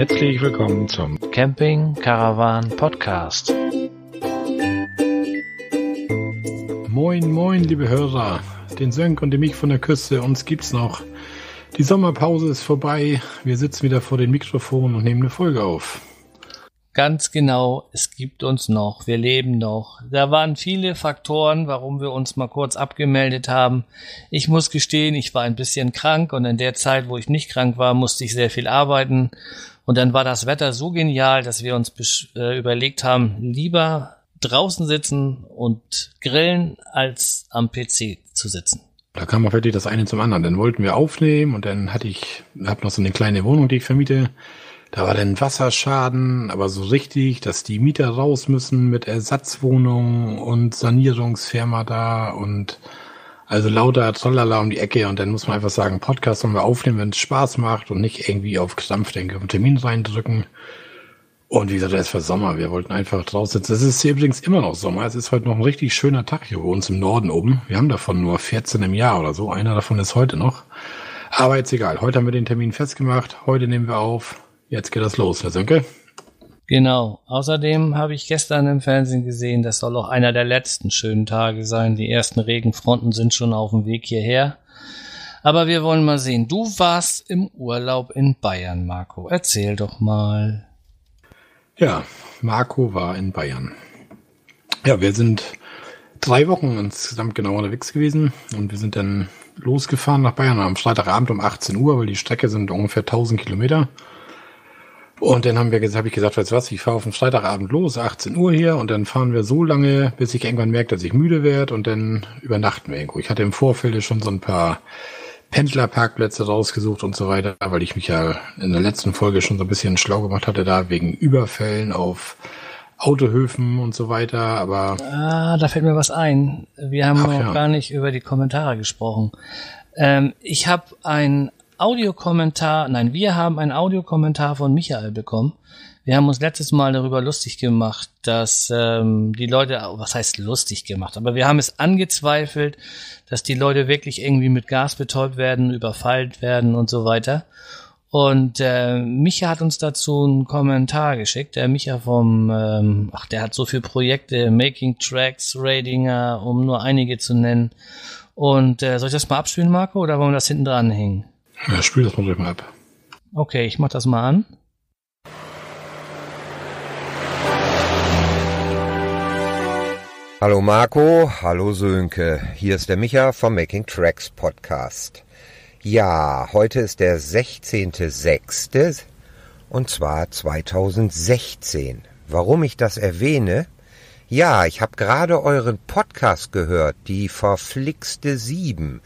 Herzlich willkommen zum Camping Caravan Podcast. Moin, moin, liebe Hörer. Den Sönk und den Mich von der Küste, uns gibt's noch. Die Sommerpause ist vorbei. Wir sitzen wieder vor den Mikrofonen und nehmen eine Folge auf. Ganz genau, es gibt uns noch, wir leben noch. Da waren viele Faktoren, warum wir uns mal kurz abgemeldet haben. Ich muss gestehen, ich war ein bisschen krank und in der Zeit, wo ich nicht krank war, musste ich sehr viel arbeiten. Und dann war das Wetter so genial, dass wir uns äh, überlegt haben, lieber draußen sitzen und grillen, als am PC zu sitzen. Da kam auch wirklich das eine zum anderen. Dann wollten wir aufnehmen und dann hatte ich, hab noch so eine kleine Wohnung, die ich vermiete. Da war dann Wasserschaden, aber so richtig, dass die Mieter raus müssen mit Ersatzwohnungen und Sanierungsfirma da und also lauter Trollala um die Ecke und dann muss man einfach sagen, Podcast sollen wir aufnehmen, wenn es Spaß macht und nicht irgendwie auf Krampf den Termin reindrücken. Und wie gesagt, es war Sommer. Wir wollten einfach draußen sitzen. Es ist hier übrigens immer noch Sommer. Es ist heute noch ein richtig schöner Tag hier bei uns im Norden oben. Wir haben davon nur 14 im Jahr oder so. Einer davon ist heute noch. Aber jetzt egal. Heute haben wir den Termin festgemacht. Heute nehmen wir auf. Jetzt geht das los, Herr Sönke. Genau. Außerdem habe ich gestern im Fernsehen gesehen, das soll auch einer der letzten schönen Tage sein. Die ersten Regenfronten sind schon auf dem Weg hierher. Aber wir wollen mal sehen. Du warst im Urlaub in Bayern, Marco. Erzähl doch mal. Ja, Marco war in Bayern. Ja, wir sind drei Wochen insgesamt genau unterwegs gewesen und wir sind dann losgefahren nach Bayern am Freitagabend um 18 Uhr, weil die Strecke sind ungefähr 1000 Kilometer. Und dann haben wir gesagt, habe ich gesagt, weißt du was, ich fahre auf den Freitagabend los, 18 Uhr hier und dann fahren wir so lange, bis ich irgendwann merke, dass ich müde werde und dann übernachten wir irgendwo. Ich hatte im Vorfeld schon so ein paar Pendlerparkplätze rausgesucht und so weiter, weil ich mich ja in der letzten Folge schon so ein bisschen schlau gemacht hatte, da wegen Überfällen auf Autohöfen und so weiter, aber. Ah, da fällt mir was ein. Wir haben noch ja. gar nicht über die Kommentare gesprochen. Ähm, ich habe ein Audiokommentar, nein, wir haben einen Audiokommentar von Michael bekommen. Wir haben uns letztes Mal darüber lustig gemacht, dass ähm, die Leute, was heißt lustig gemacht, aber wir haben es angezweifelt, dass die Leute wirklich irgendwie mit Gas betäubt werden, überfallen werden und so weiter. Und äh, Micha hat uns dazu einen Kommentar geschickt. Der Micha vom, ähm, ach, der hat so viele Projekte, Making Tracks, Radinger, um nur einige zu nennen. Und äh, soll ich das mal abspielen, Marco, oder wollen wir das hinten dran hängen? Ja, spiel das mal durch mal ab. Okay, ich mach das mal an. Hallo Marco, hallo Sönke. Hier ist der Micha vom Making Tracks Podcast. Ja, heute ist der 16.06. und zwar 2016. Warum ich das erwähne? Ja, ich habe gerade euren Podcast gehört, die verflixte Sieben.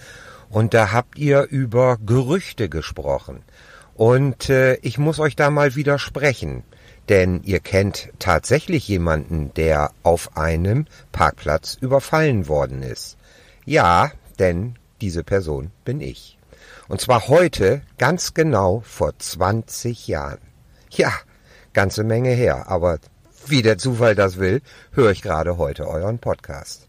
Und da habt ihr über Gerüchte gesprochen. Und äh, ich muss euch da mal widersprechen. Denn ihr kennt tatsächlich jemanden, der auf einem Parkplatz überfallen worden ist. Ja, denn diese Person bin ich. Und zwar heute ganz genau vor 20 Jahren. Ja, ganze Menge her, aber wie der Zufall das will, höre ich gerade heute euren Podcast.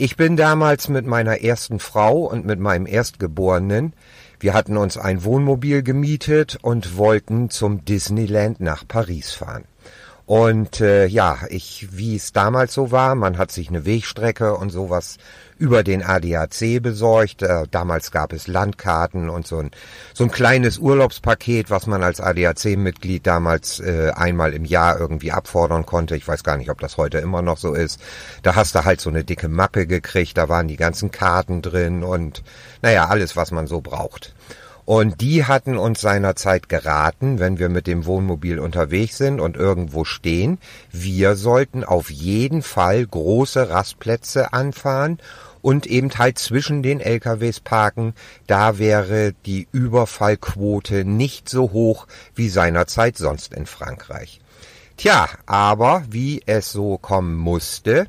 Ich bin damals mit meiner ersten Frau und mit meinem Erstgeborenen wir hatten uns ein Wohnmobil gemietet und wollten zum Disneyland nach Paris fahren. Und äh, ja, ich, wie es damals so war, man hat sich eine Wegstrecke und sowas über den ADAC besorgt. Äh, damals gab es Landkarten und so ein, so ein kleines Urlaubspaket, was man als ADAC-Mitglied damals äh, einmal im Jahr irgendwie abfordern konnte. Ich weiß gar nicht, ob das heute immer noch so ist. Da hast du halt so eine dicke Mappe gekriegt, da waren die ganzen Karten drin und naja, alles, was man so braucht. Und die hatten uns seinerzeit geraten, wenn wir mit dem Wohnmobil unterwegs sind und irgendwo stehen, wir sollten auf jeden Fall große Rastplätze anfahren und eben halt zwischen den LKWs parken. Da wäre die Überfallquote nicht so hoch wie seinerzeit sonst in Frankreich. Tja, aber wie es so kommen musste,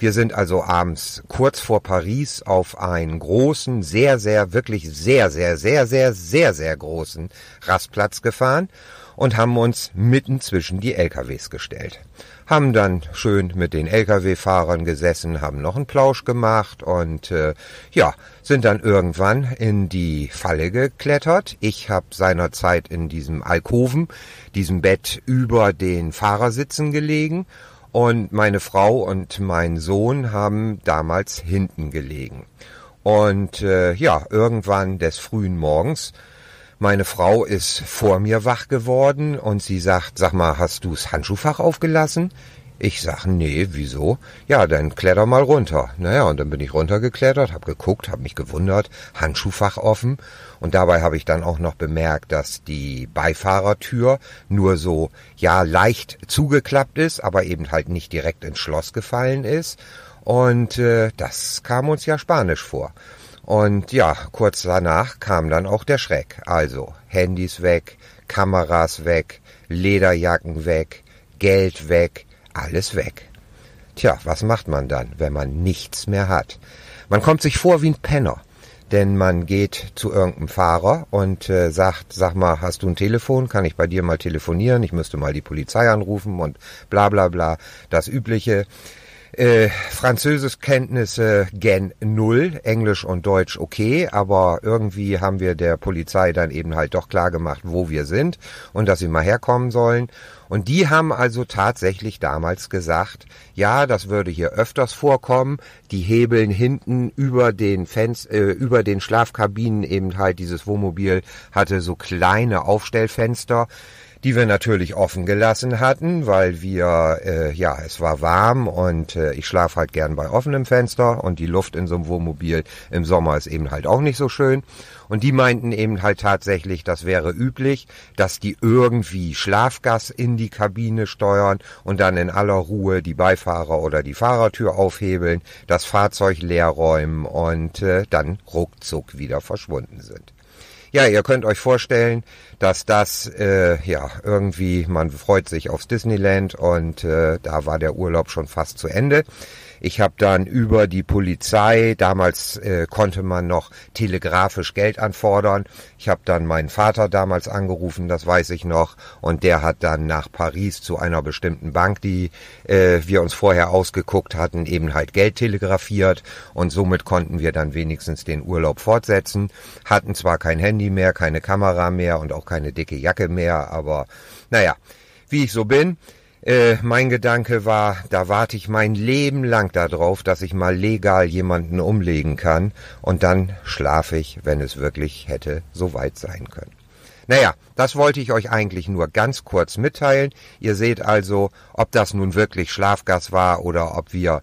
Wir sind also abends kurz vor Paris auf einen großen, sehr, sehr, wirklich sehr, sehr, sehr, sehr, sehr, sehr großen Rastplatz gefahren und haben uns mitten zwischen die LKWs gestellt. Haben dann schön mit den LKW-Fahrern gesessen, haben noch einen Plausch gemacht und äh, ja, sind dann irgendwann in die Falle geklettert. Ich habe seinerzeit in diesem Alkoven, diesem Bett über den Fahrersitzen gelegen und meine Frau und mein Sohn haben damals hinten gelegen. Und äh, ja, irgendwann des frühen Morgens, meine Frau ist vor mir wach geworden und sie sagt, sag mal, hast du's Handschuhfach aufgelassen? Ich sag, nee, wieso? Ja, dann kletter mal runter. Naja, und dann bin ich runtergeklettert, hab geguckt, hab mich gewundert, Handschuhfach offen. Und dabei habe ich dann auch noch bemerkt, dass die Beifahrertür nur so, ja, leicht zugeklappt ist, aber eben halt nicht direkt ins Schloss gefallen ist. Und äh, das kam uns ja spanisch vor. Und ja, kurz danach kam dann auch der Schreck. Also Handys weg, Kameras weg, Lederjacken weg, Geld weg, alles weg. Tja, was macht man dann, wenn man nichts mehr hat? Man kommt sich vor wie ein Penner. Denn man geht zu irgendeinem Fahrer und äh, sagt, sag mal, hast du ein Telefon? Kann ich bei dir mal telefonieren? Ich müsste mal die Polizei anrufen und bla bla bla. Das übliche. Äh, Französischkenntnisse gen null, Englisch und Deutsch okay, aber irgendwie haben wir der Polizei dann eben halt doch klar gemacht, wo wir sind und dass sie mal herkommen sollen. Und die haben also tatsächlich damals gesagt, ja, das würde hier öfters vorkommen. Die hebeln hinten über den Fenster, äh, über den Schlafkabinen eben halt dieses Wohnmobil hatte so kleine Aufstellfenster die wir natürlich offen gelassen hatten, weil wir, äh, ja, es war warm und äh, ich schlafe halt gern bei offenem Fenster und die Luft in so einem Wohnmobil im Sommer ist eben halt auch nicht so schön. Und die meinten eben halt tatsächlich, das wäre üblich, dass die irgendwie Schlafgas in die Kabine steuern und dann in aller Ruhe die Beifahrer oder die Fahrertür aufhebeln, das Fahrzeug leer räumen und äh, dann ruckzuck wieder verschwunden sind. Ja, ihr könnt euch vorstellen, dass das äh, ja irgendwie, man freut sich aufs Disneyland und äh, da war der Urlaub schon fast zu Ende. Ich habe dann über die Polizei, damals äh, konnte man noch telegrafisch Geld anfordern. Ich habe dann meinen Vater damals angerufen, das weiß ich noch, und der hat dann nach Paris zu einer bestimmten Bank, die äh, wir uns vorher ausgeguckt hatten, eben halt Geld telegrafiert und somit konnten wir dann wenigstens den Urlaub fortsetzen. Hatten zwar kein Handy mehr, keine Kamera mehr und auch keine dicke Jacke mehr, aber naja, wie ich so bin. Äh, mein Gedanke war, da warte ich mein Leben lang darauf, dass ich mal legal jemanden umlegen kann und dann schlafe ich, wenn es wirklich hätte so weit sein können. Naja, das wollte ich euch eigentlich nur ganz kurz mitteilen. Ihr seht also, ob das nun wirklich Schlafgas war oder ob wir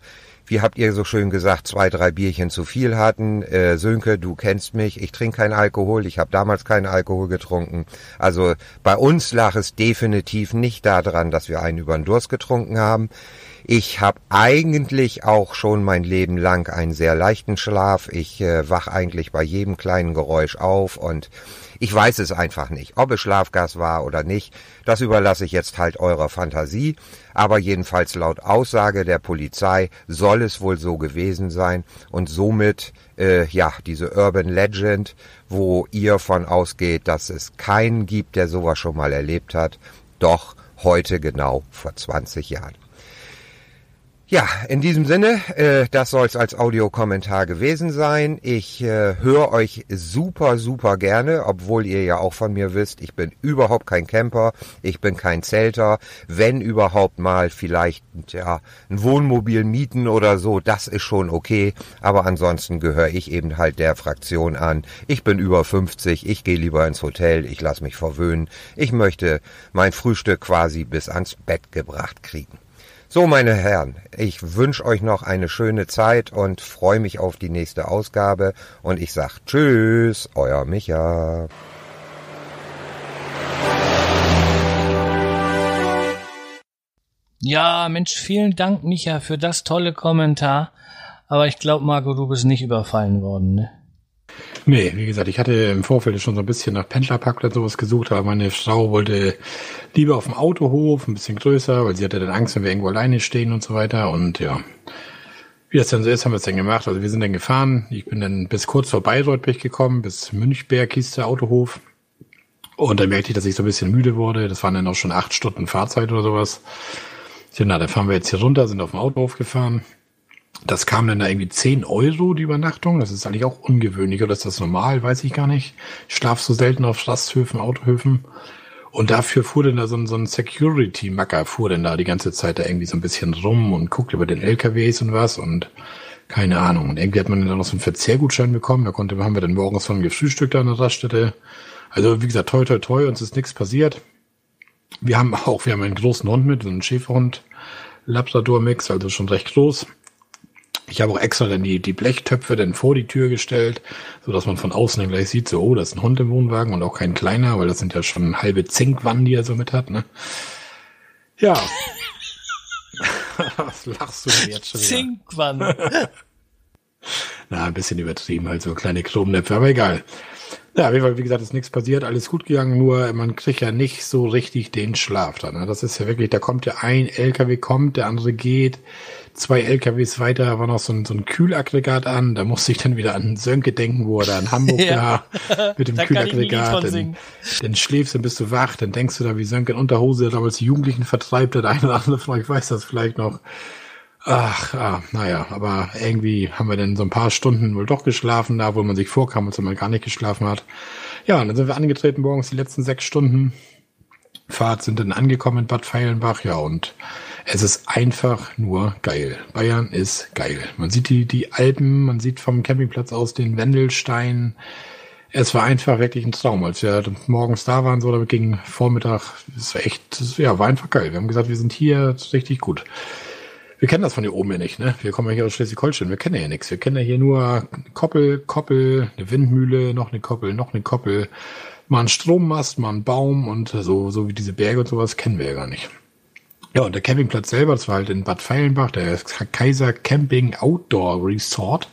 wie habt ihr so schön gesagt, zwei, drei Bierchen zu viel hatten. Äh, Sönke, du kennst mich, ich trinke keinen Alkohol, ich habe damals keinen Alkohol getrunken. Also bei uns lag es definitiv nicht daran, dass wir einen über den Durst getrunken haben. Ich habe eigentlich auch schon mein Leben lang einen sehr leichten Schlaf. Ich äh, wach eigentlich bei jedem kleinen Geräusch auf und ich weiß es einfach nicht, ob es Schlafgas war oder nicht. Das überlasse ich jetzt halt eurer Fantasie. Aber jedenfalls laut Aussage der Polizei soll es wohl so gewesen sein und somit äh, ja diese Urban Legend, wo ihr von ausgeht, dass es keinen gibt, der sowas schon mal erlebt hat, doch heute genau vor 20 Jahren. Ja, in diesem Sinne, äh, das soll es als Audiokommentar gewesen sein. Ich äh, höre euch super, super gerne, obwohl ihr ja auch von mir wisst, ich bin überhaupt kein Camper, ich bin kein Zelter. Wenn überhaupt mal vielleicht ja, ein Wohnmobil mieten oder so, das ist schon okay. Aber ansonsten gehöre ich eben halt der Fraktion an. Ich bin über 50, ich gehe lieber ins Hotel, ich lasse mich verwöhnen. Ich möchte mein Frühstück quasi bis ans Bett gebracht kriegen. So, meine Herren, ich wünsche euch noch eine schöne Zeit und freue mich auf die nächste Ausgabe. Und ich sag Tschüss, euer Micha. Ja, Mensch, vielen Dank, Micha, für das tolle Kommentar. Aber ich glaube, Marco, du bist nicht überfallen worden, ne? Nee, wie gesagt, ich hatte im Vorfeld schon so ein bisschen nach Pendlerparkplatz sowas gesucht, aber meine Frau wollte lieber auf dem Autohof, ein bisschen größer, weil sie hatte dann Angst, wenn wir irgendwo alleine stehen und so weiter. Und ja, Wie das denn so ist, haben wir es dann gemacht. Also wir sind dann gefahren. Ich bin dann bis kurz vor Bayreuth bin ich gekommen, bis Münchberg hieß der Autohof. Und dann merkte ich, dass ich so ein bisschen müde wurde. Das waren dann auch schon acht Stunden Fahrzeit oder sowas. Ja, na, dann fahren wir jetzt hier runter, sind auf dem Autohof gefahren. Das kam dann da irgendwie 10 Euro die Übernachtung. Das ist eigentlich auch ungewöhnlich. Oder ist das normal? Weiß ich gar nicht. Ich schlafe so selten auf Rasthöfen, Autohöfen. Und dafür fuhr denn da so ein, so ein Security-Macker, fuhr denn da die ganze Zeit da irgendwie so ein bisschen rum und guckt über den LKWs und was und keine Ahnung. Und irgendwie hat man dann noch so einen Verzehrgutschein bekommen. Da konnte, haben wir dann morgens von gefrühstückt an der Raststätte. Also wie gesagt, toi toi toi, uns ist nichts passiert. Wir haben auch, wir haben einen großen Hund mit, so einen Schäferhund, Labrador-Mix, also schon recht groß. Ich habe auch extra dann die, die Blechtöpfe dann vor die Tür gestellt, so dass man von außen dann gleich sieht, so, oh, das ist ein Hund im Wohnwagen und auch kein kleiner, weil das sind ja schon halbe Zinkwannen, die er so mit hat, ne? Ja. Was lachst du denn jetzt schon wieder? Zinkwannen. Na, ein bisschen übertrieben, halt so kleine Chromnäpfe, aber egal. Ja, wie gesagt, ist nichts passiert, alles gut gegangen, nur man kriegt ja nicht so richtig den Schlaf dann. Ne? Das ist ja wirklich, da kommt ja ein LKW kommt, der andere geht, zwei LKWs weiter war noch so ein, so ein Kühlaggregat an, da musste ich dann wieder an Sönke denken, wo er da in Hamburg ja. war, mit dem Kühlaggregat, dann, dann schläfst du, bist du wach, dann denkst du da, wie Sönke in Unterhose damals die Jugendlichen vertreibt, der eine oder andere von euch weiß das vielleicht noch. Ach, ah, naja, aber irgendwie haben wir dann so ein paar Stunden wohl doch geschlafen, da wo man sich vorkam, als man gar nicht geschlafen hat. Ja, und dann sind wir angetreten morgens die letzten sechs Stunden. Fahrt sind dann angekommen in Bad Feilenbach, ja, und es ist einfach nur geil. Bayern ist geil. Man sieht die, die Alpen, man sieht vom Campingplatz aus den Wendelstein. Es war einfach wirklich ein Traum. Als wir morgens da waren, so, da ging Vormittag, es war echt, ja, war einfach geil. Wir haben gesagt, wir sind hier richtig gut. Wir kennen das von hier oben ja nicht, ne? Wir kommen ja hier aus Schleswig-Holstein, wir kennen ja nichts. Wir kennen ja hier nur Koppel, Koppel, eine Windmühle, noch eine Koppel, noch eine Koppel, mal ein Strommast, mal ein Baum und so, so wie diese Berge und sowas kennen wir ja gar nicht. Ja, und der Campingplatz selber, das war halt in Bad Feilenbach, der Kaiser Camping Outdoor Resort.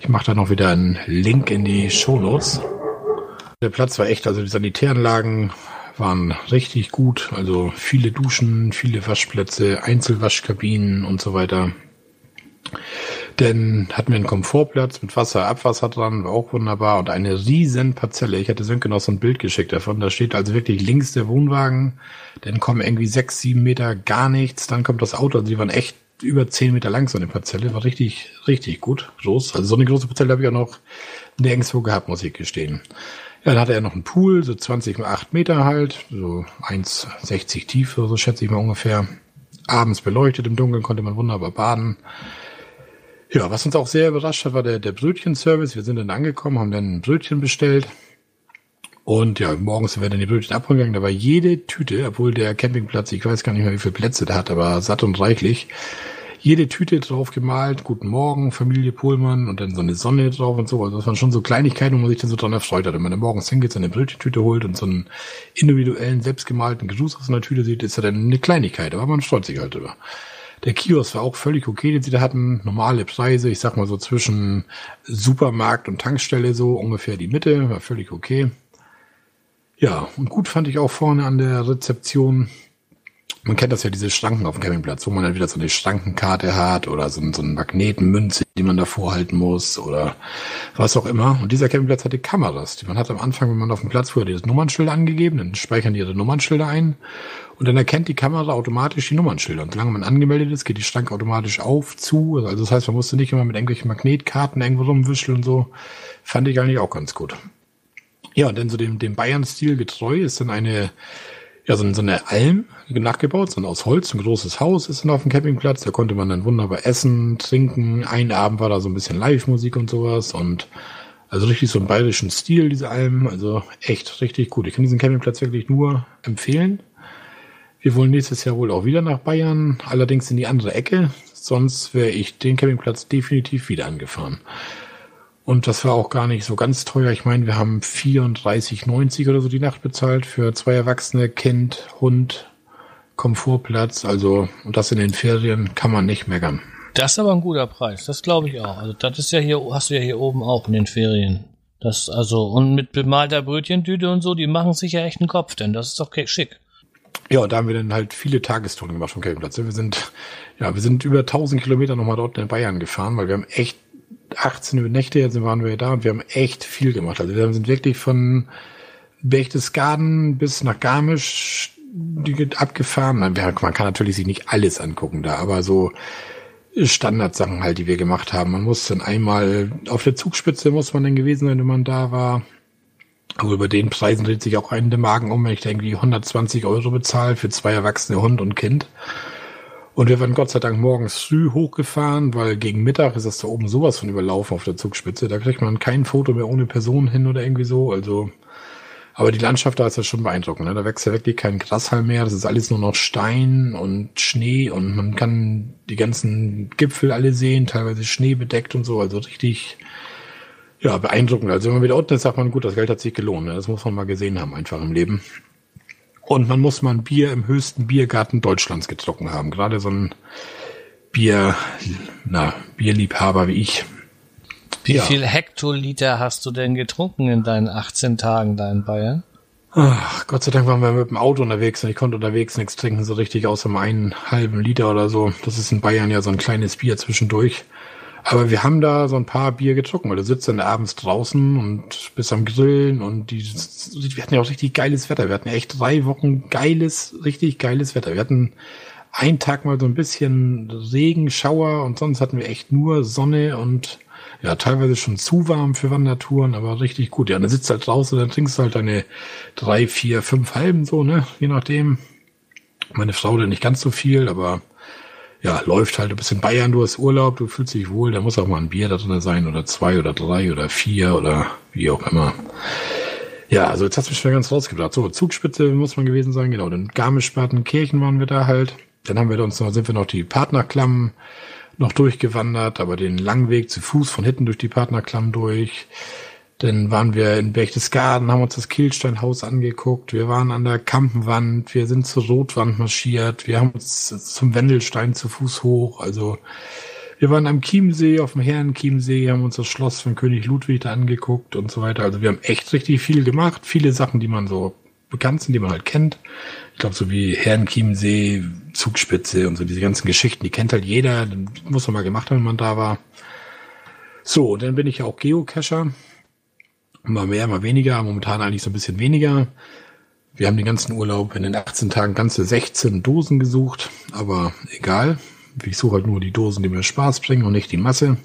Ich mache da noch wieder einen Link in die Show Notes. Der Platz war echt, also die Sanitäranlagen waren richtig gut. Also viele Duschen, viele Waschplätze, Einzelwaschkabinen und so weiter. Denn hatten wir einen Komfortplatz mit Wasser, Abwasser dran, war auch wunderbar und eine riesen Parzelle. Ich hatte Sönke noch so ein Bild geschickt davon. Da steht also wirklich links der Wohnwagen, dann kommen irgendwie sechs, sieben Meter gar nichts, dann kommt das Auto. Also die waren echt über zehn Meter lang, so eine Parzelle. War richtig, richtig gut, groß. Also so eine große Parzelle habe ich auch noch nirgendwo gehabt, muss ich gestehen. Dann hatte er noch einen Pool, so 20 mal 8 Meter halt, so 1,60 tief, so schätze ich mal ungefähr. Abends beleuchtet, im Dunkeln konnte man wunderbar baden. Ja, was uns auch sehr überrascht hat, war der, der Brötchenservice. Wir sind dann angekommen, haben dann ein Brötchen bestellt. Und ja, morgens sind wir dann die Brötchen abgegangen. Da war jede Tüte, obwohl der Campingplatz, ich weiß gar nicht mehr, wie viele Plätze der hat, aber satt und reichlich, jede Tüte drauf gemalt, guten Morgen, Familie Pohlmann und dann so eine Sonne drauf und so. Also das waren schon so Kleinigkeiten, wo man sich dann so dran erfreut hat. Wenn man dann morgens hingeht, seine Brötchentüte holt und so einen individuellen, selbstgemalten Gruß aus einer Tüte sieht, ist ja dann eine Kleinigkeit, aber man freut sich halt drüber. Der Kiosk war auch völlig okay, den sie da hatten. Normale Preise, ich sag mal so zwischen Supermarkt und Tankstelle so ungefähr die Mitte, war völlig okay. Ja, und gut fand ich auch vorne an der Rezeption man kennt das ja, diese Schranken auf dem Campingplatz, wo man dann wieder so eine Schrankenkarte hat oder so, so eine Magnetenmünze, die man da vorhalten muss oder was auch immer. Und dieser Campingplatz hatte Kameras. Die man hat am Anfang, wenn man auf dem Platz fuhr, das Nummernschild angegeben, dann speichern die ihre Nummernschilder ein und dann erkennt die Kamera automatisch die Nummernschilder. Und solange man angemeldet ist, geht die Schranke automatisch auf, zu. Also das heißt, man musste nicht immer mit irgendwelchen Magnetkarten irgendwo rumwischen und so. Fand ich eigentlich auch ganz gut. Ja, und dann so dem, dem Bayern-Stil getreu ist dann eine ja, so, so eine Alm nachgebaut, so ein aus Holz, ein großes Haus ist dann auf dem Campingplatz. Da konnte man dann wunderbar essen, trinken. Ein Abend war da so ein bisschen Live-Musik und sowas und also richtig so einen bayerischen Stil, diese Alm. Also echt richtig gut. Ich kann diesen Campingplatz wirklich nur empfehlen. Wir wollen nächstes Jahr wohl auch wieder nach Bayern, allerdings in die andere Ecke. Sonst wäre ich den Campingplatz definitiv wieder angefahren. Und das war auch gar nicht so ganz teuer. Ich meine, wir haben 34,90 oder so die Nacht bezahlt für zwei Erwachsene, Kind, Hund, Komfortplatz. Also, und das in den Ferien kann man nicht meckern. Das ist aber ein guter Preis. Das glaube ich auch. Also, das ist ja hier, hast du ja hier oben auch in den Ferien. Das, also, und mit bemalter Brötchentüte und so, die machen sich ja echt einen Kopf, denn das ist doch schick. Ja, da haben wir dann halt viele Tagestouren gemacht vom Campingplatz. Wir sind, ja, wir sind über 1000 Kilometer nochmal dort in Bayern gefahren, weil wir haben echt 18 Nächte, jetzt waren wir da und wir haben echt viel gemacht. Also wir sind wirklich von Berchtesgaden bis nach Garmisch abgefahren. Man kann natürlich sich nicht alles angucken da, aber so Standardsachen halt, die wir gemacht haben. Man muss dann einmal auf der Zugspitze muss man dann gewesen sein, wenn man da war. Aber über den Preisen dreht sich auch einen der Magen um, wenn ich da irgendwie 120 Euro bezahle für zwei erwachsene Hund und Kind. Und wir waren Gott sei Dank morgens früh hochgefahren, weil gegen Mittag ist das da oben sowas von überlaufen auf der Zugspitze. Da kriegt man kein Foto mehr ohne Person hin oder irgendwie so. Also, aber die Landschaft da ist ja schon beeindruckend. Ne? Da wächst ja wirklich kein Grashalm mehr. Das ist alles nur noch Stein und Schnee und man kann die ganzen Gipfel alle sehen, teilweise Schnee bedeckt und so. Also richtig, ja, beeindruckend. Also wenn man wieder unten ist, sagt man, gut, das Geld hat sich gelohnt. Ne? Das muss man mal gesehen haben, einfach im Leben. Und man muss mal ein Bier im höchsten Biergarten Deutschlands getrunken haben. Gerade so ein Bier, na, Bierliebhaber wie ich. Wie ja. viel Hektoliter hast du denn getrunken in deinen 18 Tagen da in Bayern? Ach, Gott sei Dank waren wir mit dem Auto unterwegs und ich konnte unterwegs nichts trinken, so richtig außer einen halben Liter oder so. Das ist in Bayern ja so ein kleines Bier zwischendurch. Aber wir haben da so ein paar Bier getrunken, weil du sitzt dann abends draußen und bist am Grillen und die, wir hatten ja auch richtig geiles Wetter. Wir hatten ja echt drei Wochen geiles, richtig geiles Wetter. Wir hatten einen Tag mal so ein bisschen Regen, Schauer und sonst hatten wir echt nur Sonne und ja, teilweise schon zu warm für Wandertouren, aber richtig gut. Ja, dann sitzt halt draußen, dann trinkst du halt deine drei, vier, fünf halben so, ne, je nachdem. Meine Frau dann nicht ganz so viel, aber ja, läuft halt, du bist in Bayern, du hast Urlaub, du fühlst dich wohl, da muss auch mal ein Bier da drin sein oder zwei oder drei oder vier oder wie auch immer. Ja, also jetzt hast du mich schon ganz rausgebracht. So, Zugspitze muss man gewesen sein, genau. Dann Garmisch-Partenkirchen waren wir da halt. Dann haben wir uns noch, sind wir noch die Partnerklammen noch durchgewandert, aber den langen Weg zu Fuß von hinten durch die Partnerklamm durch. Dann waren wir in Berchtesgaden, haben uns das Kielsteinhaus angeguckt. Wir waren an der Kampenwand. Wir sind zur Rotwand marschiert. Wir haben uns zum Wendelstein zu Fuß hoch. Also, wir waren am Chiemsee, auf dem Herrenchiemsee, haben uns das Schloss von König Ludwig da angeguckt und so weiter. Also, wir haben echt richtig viel gemacht. Viele Sachen, die man so bekannt sind, die man halt kennt. Ich glaube, so wie Herrenchiemsee, Zugspitze und so diese ganzen Geschichten, die kennt halt jeder. muss man mal gemacht haben, wenn man da war. So, dann bin ich ja auch Geocacher. Mal mehr, mal weniger, momentan eigentlich so ein bisschen weniger. Wir haben den ganzen Urlaub in den 18 Tagen ganze 16 Dosen gesucht, aber egal. Ich suche halt nur die Dosen, die mir Spaß bringen und nicht die Masse.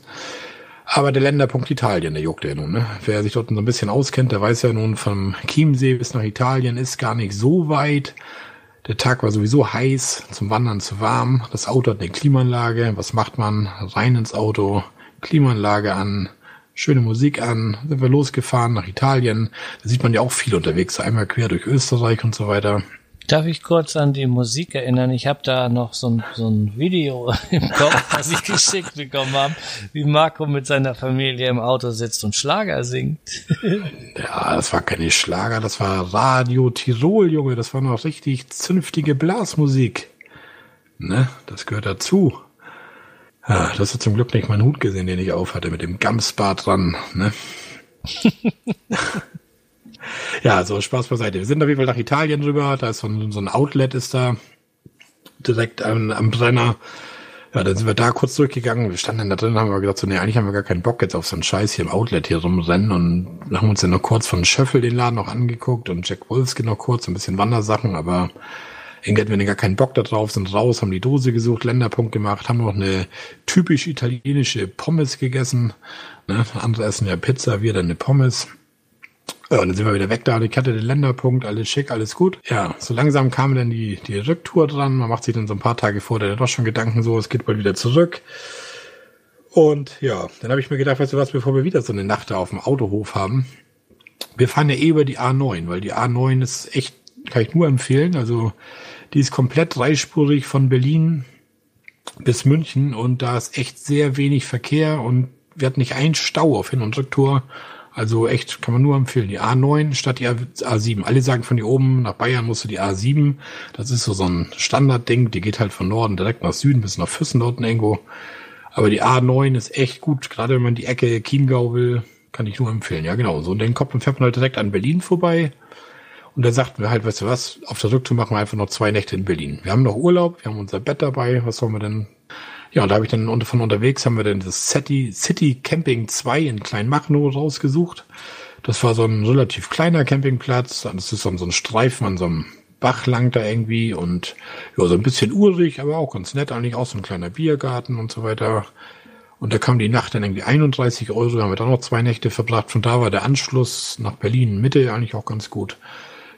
Aber der Länderpunkt Italien, der juckt ja nun. Ne? Wer sich dort so ein bisschen auskennt, der weiß ja nun, vom Chiemsee bis nach Italien ist gar nicht so weit. Der Tag war sowieso heiß, zum Wandern zu warm. Das Auto hat eine Klimaanlage. Was macht man? Rein ins Auto, Klimaanlage an, schöne Musik an, sind wir losgefahren nach Italien. Da sieht man ja auch viel unterwegs, einmal quer durch Österreich und so weiter. Darf ich kurz an die Musik erinnern? Ich habe da noch so ein, so ein Video im Kopf, was ich geschickt bekommen habe, wie Marco mit seiner Familie im Auto sitzt und Schlager singt. Ja, das war keine Schlager, das war Radio Tirol, Junge. Das war noch richtig zünftige Blasmusik. Ne, das gehört dazu. Ja, das hast du zum Glück nicht meinen Hut gesehen, den ich aufhatte, mit dem Gamsbart dran, ne? ja, so Spaß beiseite. Wir sind auf jeden Fall nach Italien rüber, da ist so ein, so ein Outlet ist da, direkt am, am Brenner. Ja, dann sind wir da kurz durchgegangen. Wir standen da drin, haben wir gesagt, so, nee, eigentlich haben wir gar keinen Bock jetzt auf so einen Scheiß hier im Outlet hier rumrennen und haben uns dann noch kurz von Schöffel den Laden noch angeguckt und Jack Wolfskin noch kurz, ein bisschen Wandersachen, aber wir gar keinen Bock da drauf, sind raus, haben die Dose gesucht, Länderpunkt gemacht, haben noch eine typisch italienische Pommes gegessen. Ne? Andere essen ja Pizza, wir dann eine Pommes. Ja, und dann sind wir wieder weg da. Ich hatte den Länderpunkt, alles schick, alles gut. Ja, so langsam kam dann die, die Rücktour dran. Man macht sich dann so ein paar Tage vor, der doch schon Gedanken so, es geht bald wieder zurück. Und ja, dann habe ich mir gedacht, weißt du was, bevor wir wieder so eine Nacht da auf dem Autohof haben, wir fahren ja eh über die A9, weil die A9 ist echt, kann ich nur empfehlen. Also die ist komplett dreispurig von Berlin bis München und da ist echt sehr wenig Verkehr und wir hatten nicht einen Stau auf Hin- und Rücktour. Also echt, kann man nur empfehlen. Die A9 statt die A7. Alle sagen von hier oben nach Bayern musst du die A7. Das ist so so ein Standardding. Die geht halt von Norden direkt nach Süden bis nach Füssen dort irgendwo. Aber die A9 ist echt gut. Gerade wenn man die Ecke Chiemgau will, kann ich nur empfehlen. Ja, genau. So, und den Kopf und fährt man halt direkt an Berlin vorbei. Und da sagten wir halt, weißt du was, auf der Rücktour machen wir einfach noch zwei Nächte in Berlin. Wir haben noch Urlaub, wir haben unser Bett dabei, was sollen wir denn? Ja, und da habe ich dann von unterwegs haben wir dann das City, City Camping 2 in Kleinmachnow rausgesucht. Das war so ein relativ kleiner Campingplatz. Das ist so ein Streifen an so einem Bach lang da irgendwie und ja, so ein bisschen urig, aber auch ganz nett, eigentlich auch so ein kleiner Biergarten und so weiter. Und da kam die Nacht dann irgendwie 31 Euro, haben wir dann noch zwei Nächte verbracht. Von da war der Anschluss nach Berlin Mitte eigentlich auch ganz gut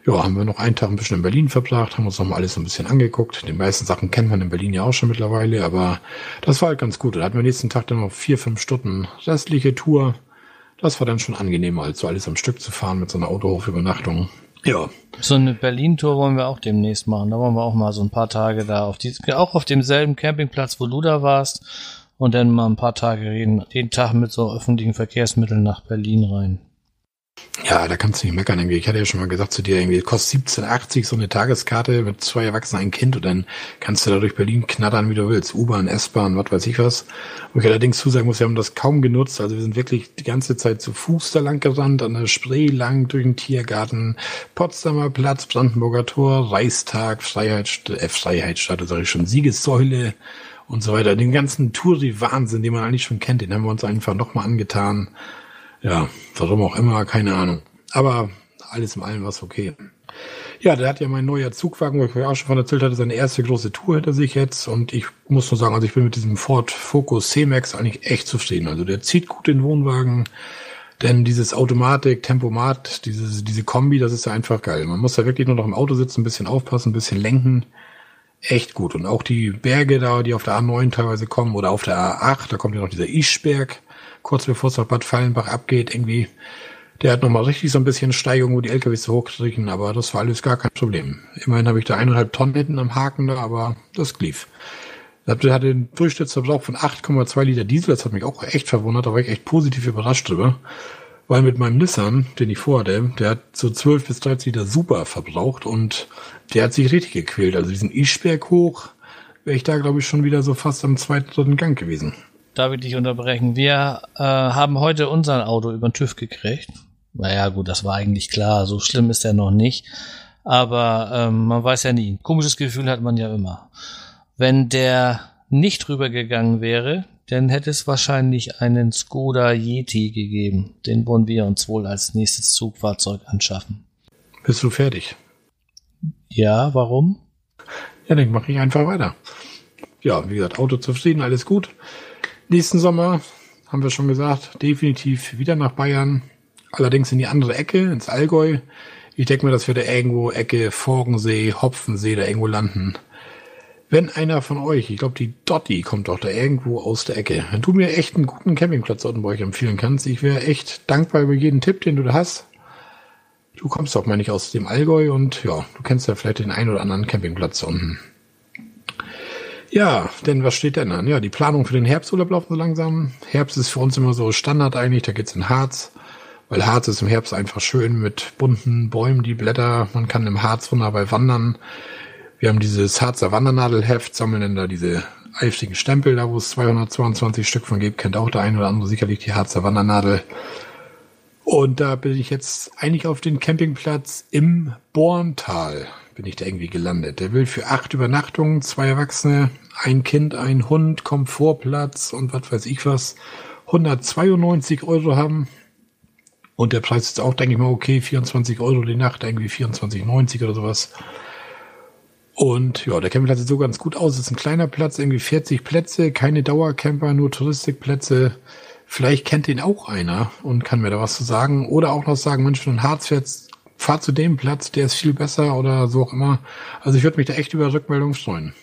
ja, haben wir noch einen Tag ein bisschen in Berlin verbracht, haben uns noch mal alles so ein bisschen angeguckt. Die meisten Sachen kennt man in Berlin ja auch schon mittlerweile, aber das war halt ganz gut. Da hatten wir nächsten Tag dann noch vier, fünf Stunden restliche Tour. Das war dann schon angenehmer, als so alles am Stück zu fahren mit so einer Autohofübernachtung. Ja. So eine Berlin-Tour wollen wir auch demnächst machen. Da wollen wir auch mal so ein paar Tage da auf die, auch auf demselben Campingplatz, wo du da warst. Und dann mal ein paar Tage reden, jeden Tag mit so öffentlichen Verkehrsmitteln nach Berlin rein. Ja, da kannst du nicht meckern. Irgendwie. Ich hatte ja schon mal gesagt zu dir, irgendwie kostet 17,80 so eine Tageskarte mit zwei Erwachsenen, ein Kind und dann kannst du da durch Berlin knattern, wie du willst. U-Bahn, S-Bahn, was weiß ich was. Wo ich allerdings zusagen muss, wir haben das kaum genutzt. Also wir sind wirklich die ganze Zeit zu Fuß da lang gerannt, an der Spree lang, durch den Tiergarten, Potsdamer Platz, Brandenburger Tor, Reichstag, Freiheitsstadt, äh, Freiheitsstadt, sage ich schon, Siegessäule und so weiter. Den ganzen Touri-Wahnsinn, den man eigentlich schon kennt, den haben wir uns einfach nochmal angetan. Ja, warum auch immer, keine Ahnung. Aber alles in allem war es okay. Ja, der hat ja mein neuer Zugwagen, wo ich euch auch schon von erzählt hatte, seine erste große Tour hinter sich jetzt. Und ich muss nur sagen, also ich bin mit diesem Ford Focus C-Max eigentlich echt zufrieden. Also der zieht gut den Wohnwagen. Denn dieses Automatik, Tempomat, diese, diese Kombi, das ist ja einfach geil. Man muss da wirklich nur noch im Auto sitzen, ein bisschen aufpassen, ein bisschen lenken. Echt gut. Und auch die Berge da, die auf der A9 teilweise kommen oder auf der A8, da kommt ja noch dieser Ischberg kurz bevor es nach Bad Fallenbach abgeht, irgendwie. Der hat nochmal richtig so ein bisschen Steigung, wo die LKWs so hochkriegen, aber das war alles gar kein Problem. Immerhin habe ich da eineinhalb Tonnen hinten am Haken da, aber das lief. Der hatte einen Durchschnittsverbrauch von 8,2 Liter Diesel, das hat mich auch echt verwundert, da war ich echt positiv überrascht drüber. Weil mit meinem Nissan, den ich vorhatte, der hat so 12 bis 13 Liter super verbraucht und der hat sich richtig gequält. Also diesen Ischberg hoch, wäre ich da glaube ich schon wieder so fast am zweiten, dritten Gang gewesen darf ich dich unterbrechen. Wir äh, haben heute unser Auto über den TÜV gekriegt. Naja, gut, das war eigentlich klar. So schlimm ist er noch nicht. Aber ähm, man weiß ja nie. Ein komisches Gefühl hat man ja immer. Wenn der nicht rübergegangen wäre, dann hätte es wahrscheinlich einen Skoda Yeti gegeben. Den wollen wir uns wohl als nächstes Zugfahrzeug anschaffen. Bist du fertig? Ja, warum? Ja, dann mache ich einfach weiter. Ja, wie gesagt, Auto zufrieden, alles gut. Nächsten Sommer, haben wir schon gesagt, definitiv wieder nach Bayern. Allerdings in die andere Ecke, ins Allgäu. Ich denke mir, dass wir da irgendwo Ecke Forgensee, Hopfensee da irgendwo landen. Wenn einer von euch, ich glaube die Dotti kommt doch da irgendwo aus der Ecke, wenn du mir echt einen guten Campingplatz dort bei euch empfehlen kannst, ich wäre echt dankbar über jeden Tipp, den du da hast. Du kommst doch mal nicht aus dem Allgäu und ja, du kennst ja vielleicht den einen oder anderen Campingplatz unten. Ja, denn was steht denn an? Ja, die Planung für den Herbsturlaub laufen so langsam. Herbst ist für uns immer so Standard eigentlich, da geht's in Harz. Weil Harz ist im Herbst einfach schön mit bunten Bäumen, die Blätter. Man kann im Harz wunderbar wandern. Wir haben dieses Harzer Wandernadelheft, sammeln dann da diese eifrigen Stempel, da wo es 222 Stück von gibt, kennt auch der ein oder andere sicherlich die Harzer Wandernadel. Und da bin ich jetzt eigentlich auf den Campingplatz im Borntal bin ich da irgendwie gelandet. Der will für acht Übernachtungen, zwei Erwachsene, ein Kind, ein Hund, Komfortplatz und was weiß ich was, 192 Euro haben. Und der Preis ist auch, denke ich mal, okay, 24 Euro die Nacht, irgendwie 24,90 oder sowas. Und ja, der Campingplatz sieht so ganz gut aus. Es ist ein kleiner Platz, irgendwie 40 Plätze, keine Dauercamper, nur Touristikplätze. Vielleicht kennt den auch einer und kann mir da was zu sagen. Oder auch noch sagen, Mensch, wenn du in Harz fährst, fahr zu dem Platz, der ist viel besser oder so auch immer. Also ich würde mich da echt über Rückmeldung freuen.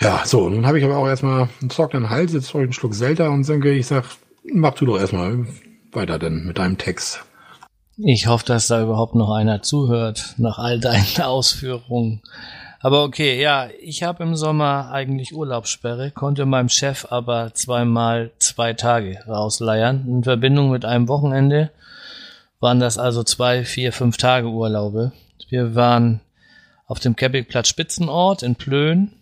Ja, so, nun habe ich aber auch erstmal einen trockenen Hals, jetzt brauche ich einen Schluck Selter und denke, ich sag, mach du doch erstmal weiter denn mit deinem Text. Ich hoffe, dass da überhaupt noch einer zuhört nach all deinen Ausführungen. Aber okay, ja, ich habe im Sommer eigentlich Urlaubssperre, konnte meinem Chef aber zweimal zwei Tage rausleiern in Verbindung mit einem Wochenende waren das also zwei, vier, fünf Tage Urlaube. Wir waren auf dem Campingplatz Spitzenort in Plön.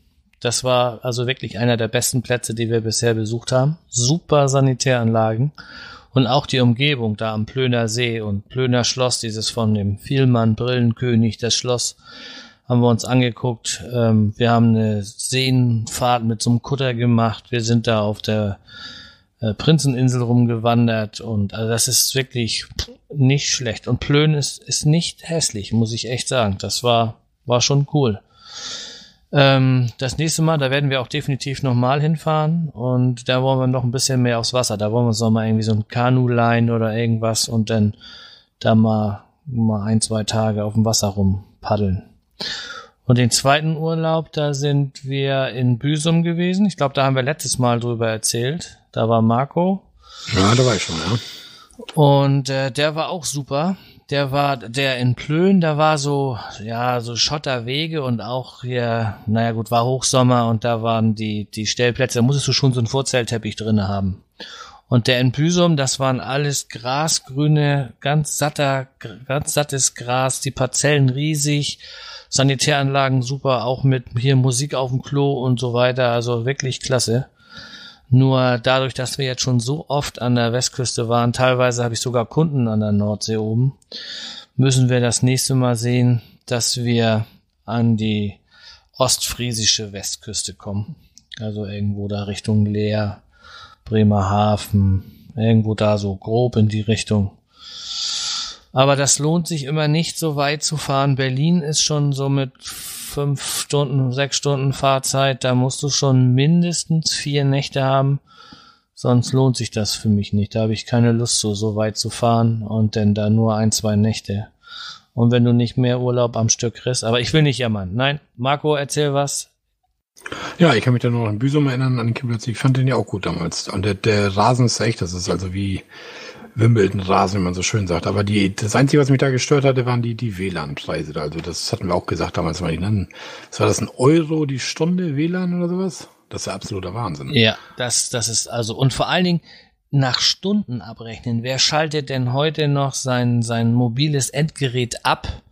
Das war also wirklich einer der besten Plätze, die wir bisher besucht haben. Super Sanitäranlagen. Und auch die Umgebung da am Plöner See und Plöner Schloss, dieses von dem Vielmann Brillenkönig, das Schloss, haben wir uns angeguckt. Ähm, wir haben eine Seenfahrt mit so einem Kutter gemacht. Wir sind da auf der äh, Prinzeninsel rumgewandert und also das ist wirklich nicht schlecht. Und Plön ist, ist nicht hässlich, muss ich echt sagen. Das war, war schon cool. Ähm, das nächste Mal, da werden wir auch definitiv nochmal hinfahren und da wollen wir noch ein bisschen mehr aufs Wasser. Da wollen wir uns noch mal irgendwie so ein Kanu leihen oder irgendwas und dann da mal, mal ein, zwei Tage auf dem Wasser rumpaddeln. Und den zweiten Urlaub, da sind wir in Büsum gewesen. Ich glaube, da haben wir letztes Mal drüber erzählt. Da war Marco. Ja, da war ich schon, ja. Und äh, der war auch super der war, der in Plön, da war so, ja, so Schotterwege und auch hier, naja gut, war Hochsommer und da waren die, die Stellplätze, da musstest du schon so einen Vorzeltteppich drinne haben. Und der in Büsum, das waren alles grasgrüne, ganz satter, ganz sattes Gras, die Parzellen riesig, Sanitäranlagen super, auch mit hier Musik auf dem Klo und so weiter, also wirklich klasse. Nur dadurch, dass wir jetzt schon so oft an der Westküste waren, teilweise habe ich sogar Kunden an der Nordsee oben, müssen wir das nächste Mal sehen, dass wir an die ostfriesische Westküste kommen. Also irgendwo da Richtung Leer, Bremerhaven, irgendwo da so grob in die Richtung. Aber das lohnt sich immer nicht so weit zu fahren. Berlin ist schon so mit fünf Stunden, sechs Stunden Fahrzeit, da musst du schon mindestens vier Nächte haben. Sonst lohnt sich das für mich nicht. Da habe ich keine Lust, so, so weit zu fahren und dann da nur ein, zwei Nächte. Und wenn du nicht mehr Urlaub am Stück kriegst, aber ich will nicht jammern. Nein, Marco, erzähl was. Ja, ich kann mich da nur noch an Büsum erinnern, an den Kibbutz. Ich fand den ja auch gut damals. Und der, der Rasen ist echt, das ist also wie, Wimbledon-Rasen, wie man so schön sagt. Aber die, das Einzige, was mich da gestört hatte, waren die, die WLAN-Preise. Also das hatten wir auch gesagt damals mal. Ne? Was war das, ein Euro die Stunde WLAN oder sowas? Das ist ja absoluter Wahnsinn. Ja, das, das ist also, und vor allen Dingen nach Stunden abrechnen. Wer schaltet denn heute noch sein, sein mobiles Endgerät ab?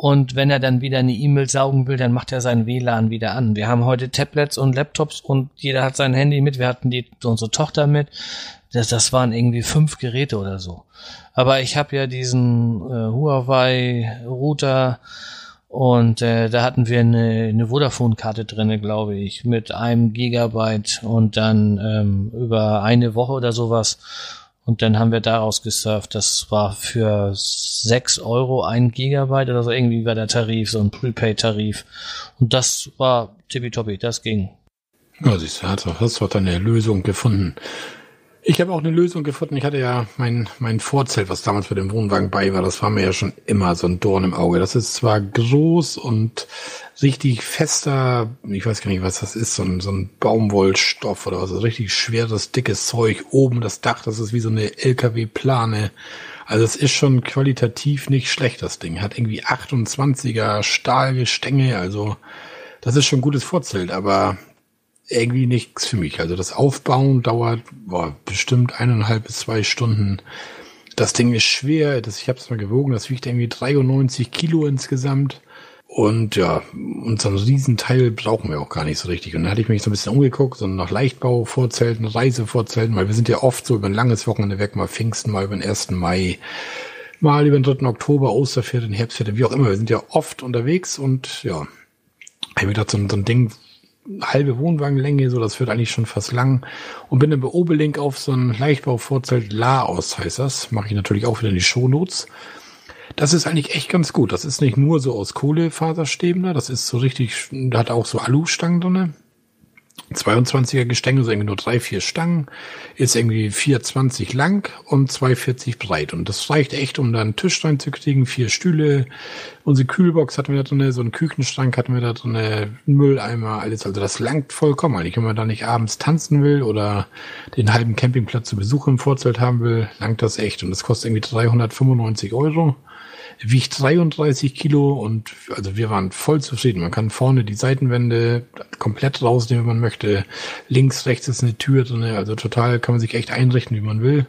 Und wenn er dann wieder eine E-Mail saugen will, dann macht er sein WLAN wieder an. Wir haben heute Tablets und Laptops und jeder hat sein Handy mit. Wir hatten die, unsere Tochter mit das, das waren irgendwie fünf Geräte oder so. Aber ich habe ja diesen äh, Huawei-Router und äh, da hatten wir eine, eine Vodafone-Karte drinne, glaube ich, mit einem Gigabyte und dann ähm, über eine Woche oder sowas. Und dann haben wir daraus gesurft. Das war für sechs Euro ein Gigabyte oder so. Irgendwie war der Tarif, so ein Prepaid-Tarif. Und das war tippitoppi, das ging. Ja, siehst du, hast du doch eine Lösung gefunden. Ich habe auch eine Lösung gefunden. Ich hatte ja mein, mein Vorzelt, was damals für den Wohnwagen bei war, das war mir ja schon immer so ein Dorn im Auge. Das ist zwar groß und richtig fester, ich weiß gar nicht, was das ist, so ein, so ein Baumwollstoff oder was, so richtig schweres, dickes Zeug. Oben das Dach, das ist wie so eine LKW-Plane. Also es ist schon qualitativ nicht schlecht, das Ding. Hat irgendwie 28er Stahlgestänge, also das ist schon gutes Vorzelt, aber irgendwie nichts für mich. Also das Aufbauen dauert boah, bestimmt eineinhalb bis zwei Stunden. Das Ding ist schwer, das, ich habe es mal gewogen, das wiegt irgendwie 93 Kilo insgesamt. Und ja, und so einen Riesenteil brauchen wir auch gar nicht so richtig. Und dann hatte ich mich so ein bisschen umgeguckt, so nach Leichtbau vorzelten, Reisevorzelten, weil wir sind ja oft so über ein langes Wochenende weg, mal Pfingsten, mal über den 1. Mai, mal über den 3. Oktober, Osterferien, Herbstferien, wie auch immer. Wir sind ja oft unterwegs und ja, habe mir gedacht, so, so ein Ding halbe Wohnwagenlänge, so das wird eigentlich schon fast lang. Und bin dann bei Obelink auf so ein Leichtbau-Vorzelt Laos heißt das. Mache ich natürlich auch wieder in die Shownotes. Das ist eigentlich echt ganz gut. Das ist nicht nur so aus Kohlefaserstäben, das ist so richtig, hat auch so Alustangen drinne. 22er Gestänge, so irgendwie nur drei, vier Stangen, ist irgendwie 4,20 lang und 2,40 breit. Und das reicht echt, um da einen Tisch reinzukriegen, vier Stühle. Unsere Kühlbox hatten wir da drin, so einen Küchenschrank hatten wir da drin, Mülleimer, alles. Also das langt vollkommen. Eigentlich, wenn man da nicht abends tanzen will oder den halben Campingplatz zu Besuch im Vorzelt haben will, langt das echt. Und das kostet irgendwie 395 Euro wiegt 33 Kilo und also wir waren voll zufrieden. Man kann vorne die Seitenwände komplett rausnehmen, wenn man möchte. Links, rechts ist eine Tür drin, also total kann man sich echt einrichten, wie man will.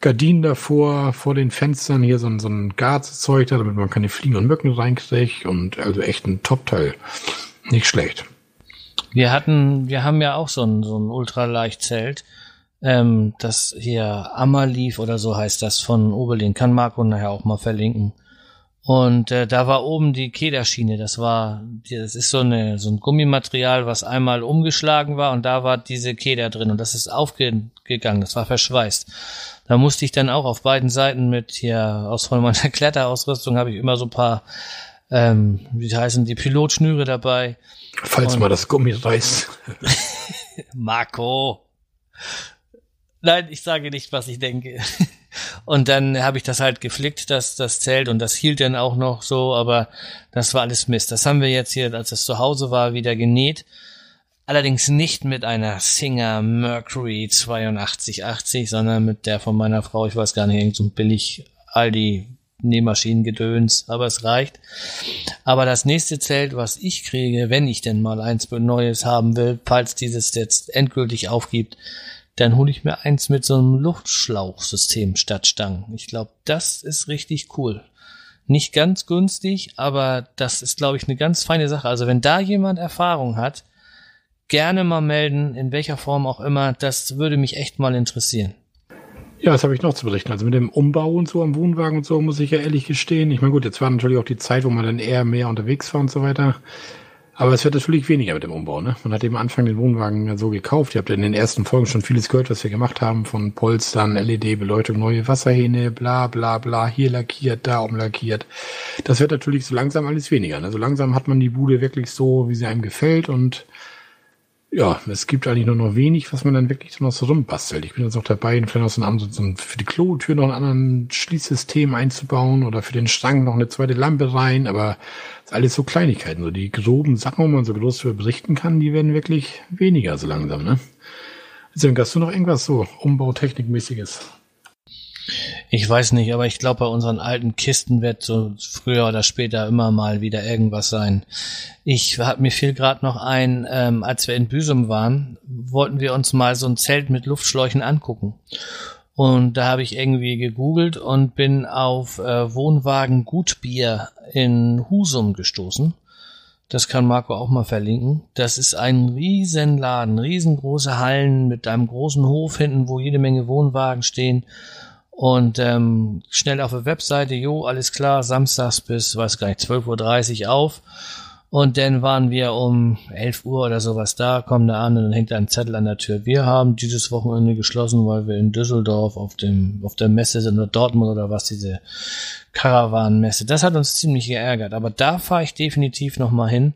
Gardinen davor, vor den Fenstern, hier so ein, so ein Gazezeug da, damit man keine Fliegen und Mücken reinkriegt und also echt ein Top-Teil. Nicht schlecht. Wir hatten, wir haben ja auch so ein, so ein Ultraleichtzelt. Ähm, das hier Ammerlief oder so heißt das von Oberlin. Kann Marco nachher auch mal verlinken. Und äh, da war oben die Kederschiene. Das war, das ist so eine so ein Gummimaterial, was einmal umgeschlagen war und da war diese Keder drin und das ist aufgegangen. Das war verschweißt. Da musste ich dann auch auf beiden Seiten mit hier aus von meiner Kletterausrüstung habe ich immer so ein paar, ähm, wie heißen die Pilotschnüre dabei. Falls und, mal das Gummi reißt. Marco. Nein, ich sage nicht, was ich denke. Und dann habe ich das halt geflickt, das, das Zelt, und das hielt dann auch noch so, aber das war alles Mist. Das haben wir jetzt hier, als es zu Hause war, wieder genäht. Allerdings nicht mit einer Singer Mercury 8280, sondern mit der von meiner Frau, ich weiß gar nicht, irgend so billig Aldi Nähmaschinengedöns, aber es reicht. Aber das nächste Zelt, was ich kriege, wenn ich denn mal eins Neues haben will, falls dieses jetzt endgültig aufgibt, dann hole ich mir eins mit so einem Luftschlauchsystem statt Stangen. Ich glaube, das ist richtig cool. Nicht ganz günstig, aber das ist, glaube ich, eine ganz feine Sache. Also wenn da jemand Erfahrung hat, gerne mal melden, in welcher Form auch immer. Das würde mich echt mal interessieren. Ja, das habe ich noch zu berichten. Also mit dem Umbau und so am Wohnwagen und so muss ich ja ehrlich gestehen. Ich meine, gut, jetzt war natürlich auch die Zeit, wo man dann eher mehr unterwegs war und so weiter. Aber es wird natürlich weniger mit dem Umbau. Ne? Man hat eben am Anfang den Wohnwagen so gekauft. Ihr habt in den ersten Folgen schon vieles gehört, was wir gemacht haben. Von Polstern, LED-Beleuchtung, neue Wasserhähne, bla bla bla, hier lackiert, da umlackiert. Das wird natürlich so langsam alles weniger. Ne? So langsam hat man die Bude wirklich so, wie sie einem gefällt. Und ja, es gibt eigentlich nur noch wenig, was man dann wirklich noch so rumbastelt. Ich bin jetzt auch dabei, vielleicht noch so einen, so einen, für die Klotür noch ein anderen Schließsystem einzubauen oder für den Strang noch eine zweite Lampe rein, aber alles so Kleinigkeiten. So die groben Sachen, wo man so groß für berichten kann, die werden wirklich weniger so langsam, ne? Deswegen hast du noch irgendwas so Umbautechnikmäßiges? Ich weiß nicht, aber ich glaube, bei unseren alten Kisten wird so früher oder später immer mal wieder irgendwas sein. Ich hab mir fiel gerade noch ein, ähm, als wir in Büsum waren, wollten wir uns mal so ein Zelt mit Luftschläuchen angucken. Und da habe ich irgendwie gegoogelt und bin auf äh, Wohnwagen Gutbier in Husum gestoßen. Das kann Marco auch mal verlinken. Das ist ein Riesenladen, riesengroße Hallen mit einem großen Hof hinten, wo jede Menge Wohnwagen stehen. Und ähm, schnell auf der Webseite, jo, alles klar, samstags bis, weiß gar nicht, 12.30 Uhr auf. Und dann waren wir um 11 Uhr oder sowas da, kommen da an und dann hängt ein Zettel an der Tür. Wir haben dieses Wochenende geschlossen, weil wir in Düsseldorf auf dem, auf der Messe sind oder Dortmund oder was, diese Karawanenmesse. Das hat uns ziemlich geärgert. Aber da fahre ich definitiv nochmal hin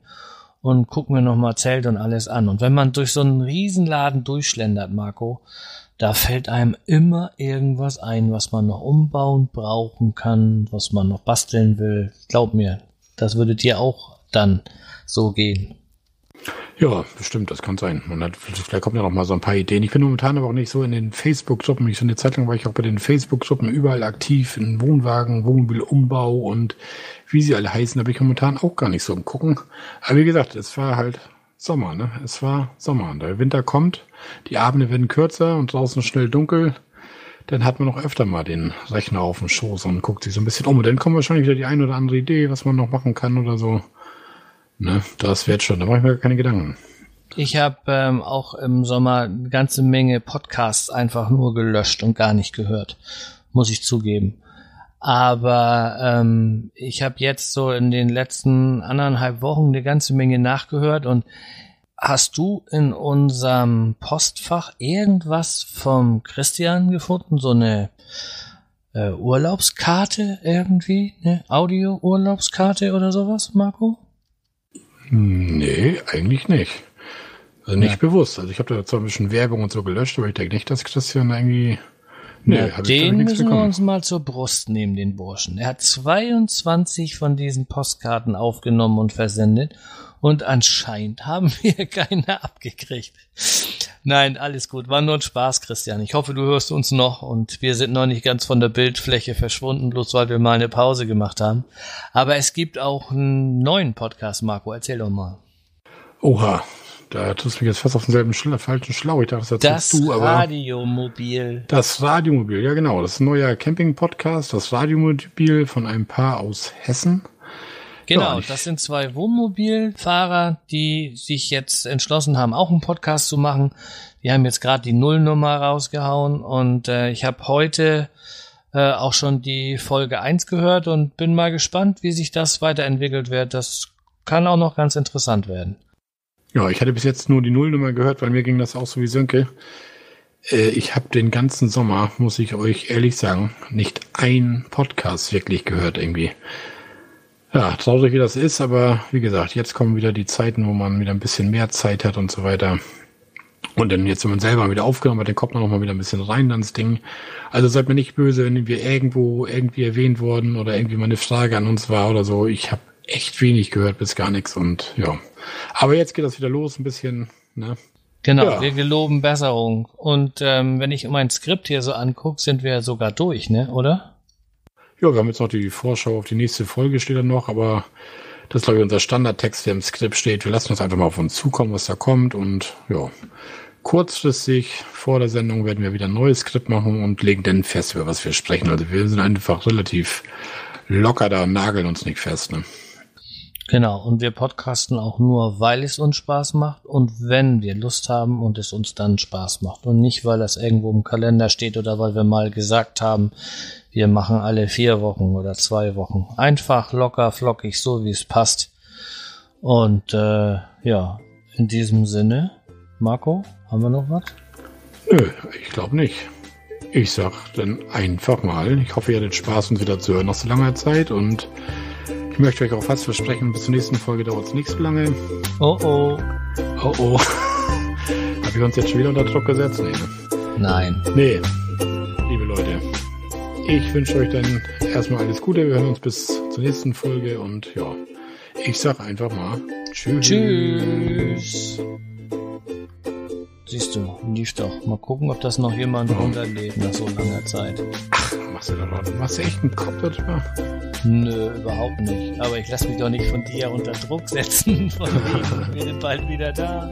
und guck mir nochmal Zelt und alles an. Und wenn man durch so einen Riesenladen durchschlendert, Marco, da fällt einem immer irgendwas ein, was man noch umbauen brauchen kann, was man noch basteln will. Glaub mir, das würde dir auch dann so gehen. Ja, bestimmt, das kann sein. Und dann, vielleicht kommen ja noch mal so ein paar Ideen. Ich bin momentan aber auch nicht so in den Facebook-Gruppen. Ich so eine Zeit lang war ich auch bei den Facebook-Gruppen überall aktiv, in Wohnwagen, Wohnmobilumbau und wie sie alle heißen, da bin ich momentan auch gar nicht so im Gucken. Aber wie gesagt, es war halt Sommer, ne? Es war Sommer. Der Winter kommt, die Abende werden kürzer und draußen schnell dunkel. Dann hat man noch öfter mal den Rechner auf dem Schoß und guckt sich so ein bisschen um. Und dann kommt wahrscheinlich wieder die eine oder andere Idee, was man noch machen kann oder so. Ne? Das wird schon, da mache ich mir keine Gedanken. Ich habe ähm, auch im Sommer eine ganze Menge Podcasts einfach nur gelöscht und gar nicht gehört, muss ich zugeben. Aber ähm, ich habe jetzt so in den letzten anderthalb Wochen eine ganze Menge nachgehört und hast du in unserem Postfach irgendwas vom Christian gefunden? So eine äh, Urlaubskarte irgendwie? Eine Audio-Urlaubskarte oder sowas, Marco? Nee, eigentlich nicht. Also nicht ja. bewusst. Also ich habe da zwar ein bisschen Werbung und so gelöscht, aber ich denke nicht, dass Christian irgendwie Nee, ja, den müssen bekommen. wir uns mal zur Brust nehmen, den Burschen. Er hat 22 von diesen Postkarten aufgenommen und versendet und anscheinend haben wir keine abgekriegt. Nein, alles gut. War nur ein Spaß, Christian. Ich hoffe, du hörst uns noch und wir sind noch nicht ganz von der Bildfläche verschwunden, bloß weil wir mal eine Pause gemacht haben. Aber es gibt auch einen neuen Podcast, Marco. Erzähl doch mal. Oha, da tust du mich jetzt fast auf denselben Schla falschen Schlauch. Ich dachte, das, das du, aber. Das Radiomobil. Das Radiomobil, ja genau. Das ist ein neuer Camping-Podcast. Das Radiomobil von einem Paar aus Hessen. Genau, das sind zwei Wohnmobilfahrer, die sich jetzt entschlossen haben, auch einen Podcast zu machen. Die haben jetzt gerade die Nullnummer rausgehauen und äh, ich habe heute äh, auch schon die Folge 1 gehört und bin mal gespannt, wie sich das weiterentwickelt wird. Das kann auch noch ganz interessant werden. Ja, ich hatte bis jetzt nur die Nullnummer gehört, weil mir ging das auch so wie Sönke. Äh, ich habe den ganzen Sommer, muss ich euch ehrlich sagen, nicht ein Podcast wirklich gehört irgendwie. Ja, traurig wie das ist, aber wie gesagt, jetzt kommen wieder die Zeiten, wo man wieder ein bisschen mehr Zeit hat und so weiter. Und dann jetzt, wenn man selber wieder aufgenommen hat, dann kommt man noch mal wieder ein bisschen rein ins Ding. Also seid mir nicht böse, wenn wir irgendwo irgendwie erwähnt wurden oder irgendwie mal eine Frage an uns war oder so. Ich habe echt wenig gehört, bis gar nichts und ja. Aber jetzt geht das wieder los, ein bisschen, ne? Genau, ja. wir geloben Besserung. Und ähm, wenn ich mein Skript hier so angucke, sind wir sogar durch, ne, oder? Ja, wir haben jetzt noch die Vorschau auf die nächste Folge steht dann noch, aber das ist, glaube ich, unser Standardtext, der im Skript steht. Wir lassen uns einfach mal auf uns zukommen, was da kommt und ja. Kurzfristig vor der Sendung werden wir wieder ein neues Skript machen und legen dann fest, über was wir sprechen. Also wir sind einfach relativ locker da und nageln uns nicht fest. Ne? Genau, und wir podcasten auch nur, weil es uns Spaß macht und wenn wir Lust haben und es uns dann Spaß macht. Und nicht, weil das irgendwo im Kalender steht oder weil wir mal gesagt haben, wir machen alle vier Wochen oder zwei Wochen. Einfach locker, flockig, so wie es passt. Und äh, ja, in diesem Sinne, Marco, haben wir noch was? Nö, ich glaube nicht. Ich sag dann einfach mal, ich hoffe, ihr hattet Spaß, uns wieder zu hören nach so langer Zeit und ich möchte euch auch fast versprechen, bis zur nächsten Folge dauert es nicht so lange. Oh oh. Oh oh. Hab ich uns jetzt schon wieder unter Druck gesetzt? Nee. Ne? Nein. Nee. Liebe Leute, ich wünsche euch dann erstmal alles Gute. Wir hören uns bis zur nächsten Folge und ja, ich sag einfach mal Tschüss. Tschüss. Siehst du, lief doch. Mal gucken, ob das noch jemand oh. runterlädt nach so langer Zeit. Ach, machst du da? Machst du echt einen Kopf darüber? Nö, überhaupt nicht. Aber ich lasse mich doch nicht von dir unter Druck setzen. Von wegen, wir sind bald wieder da.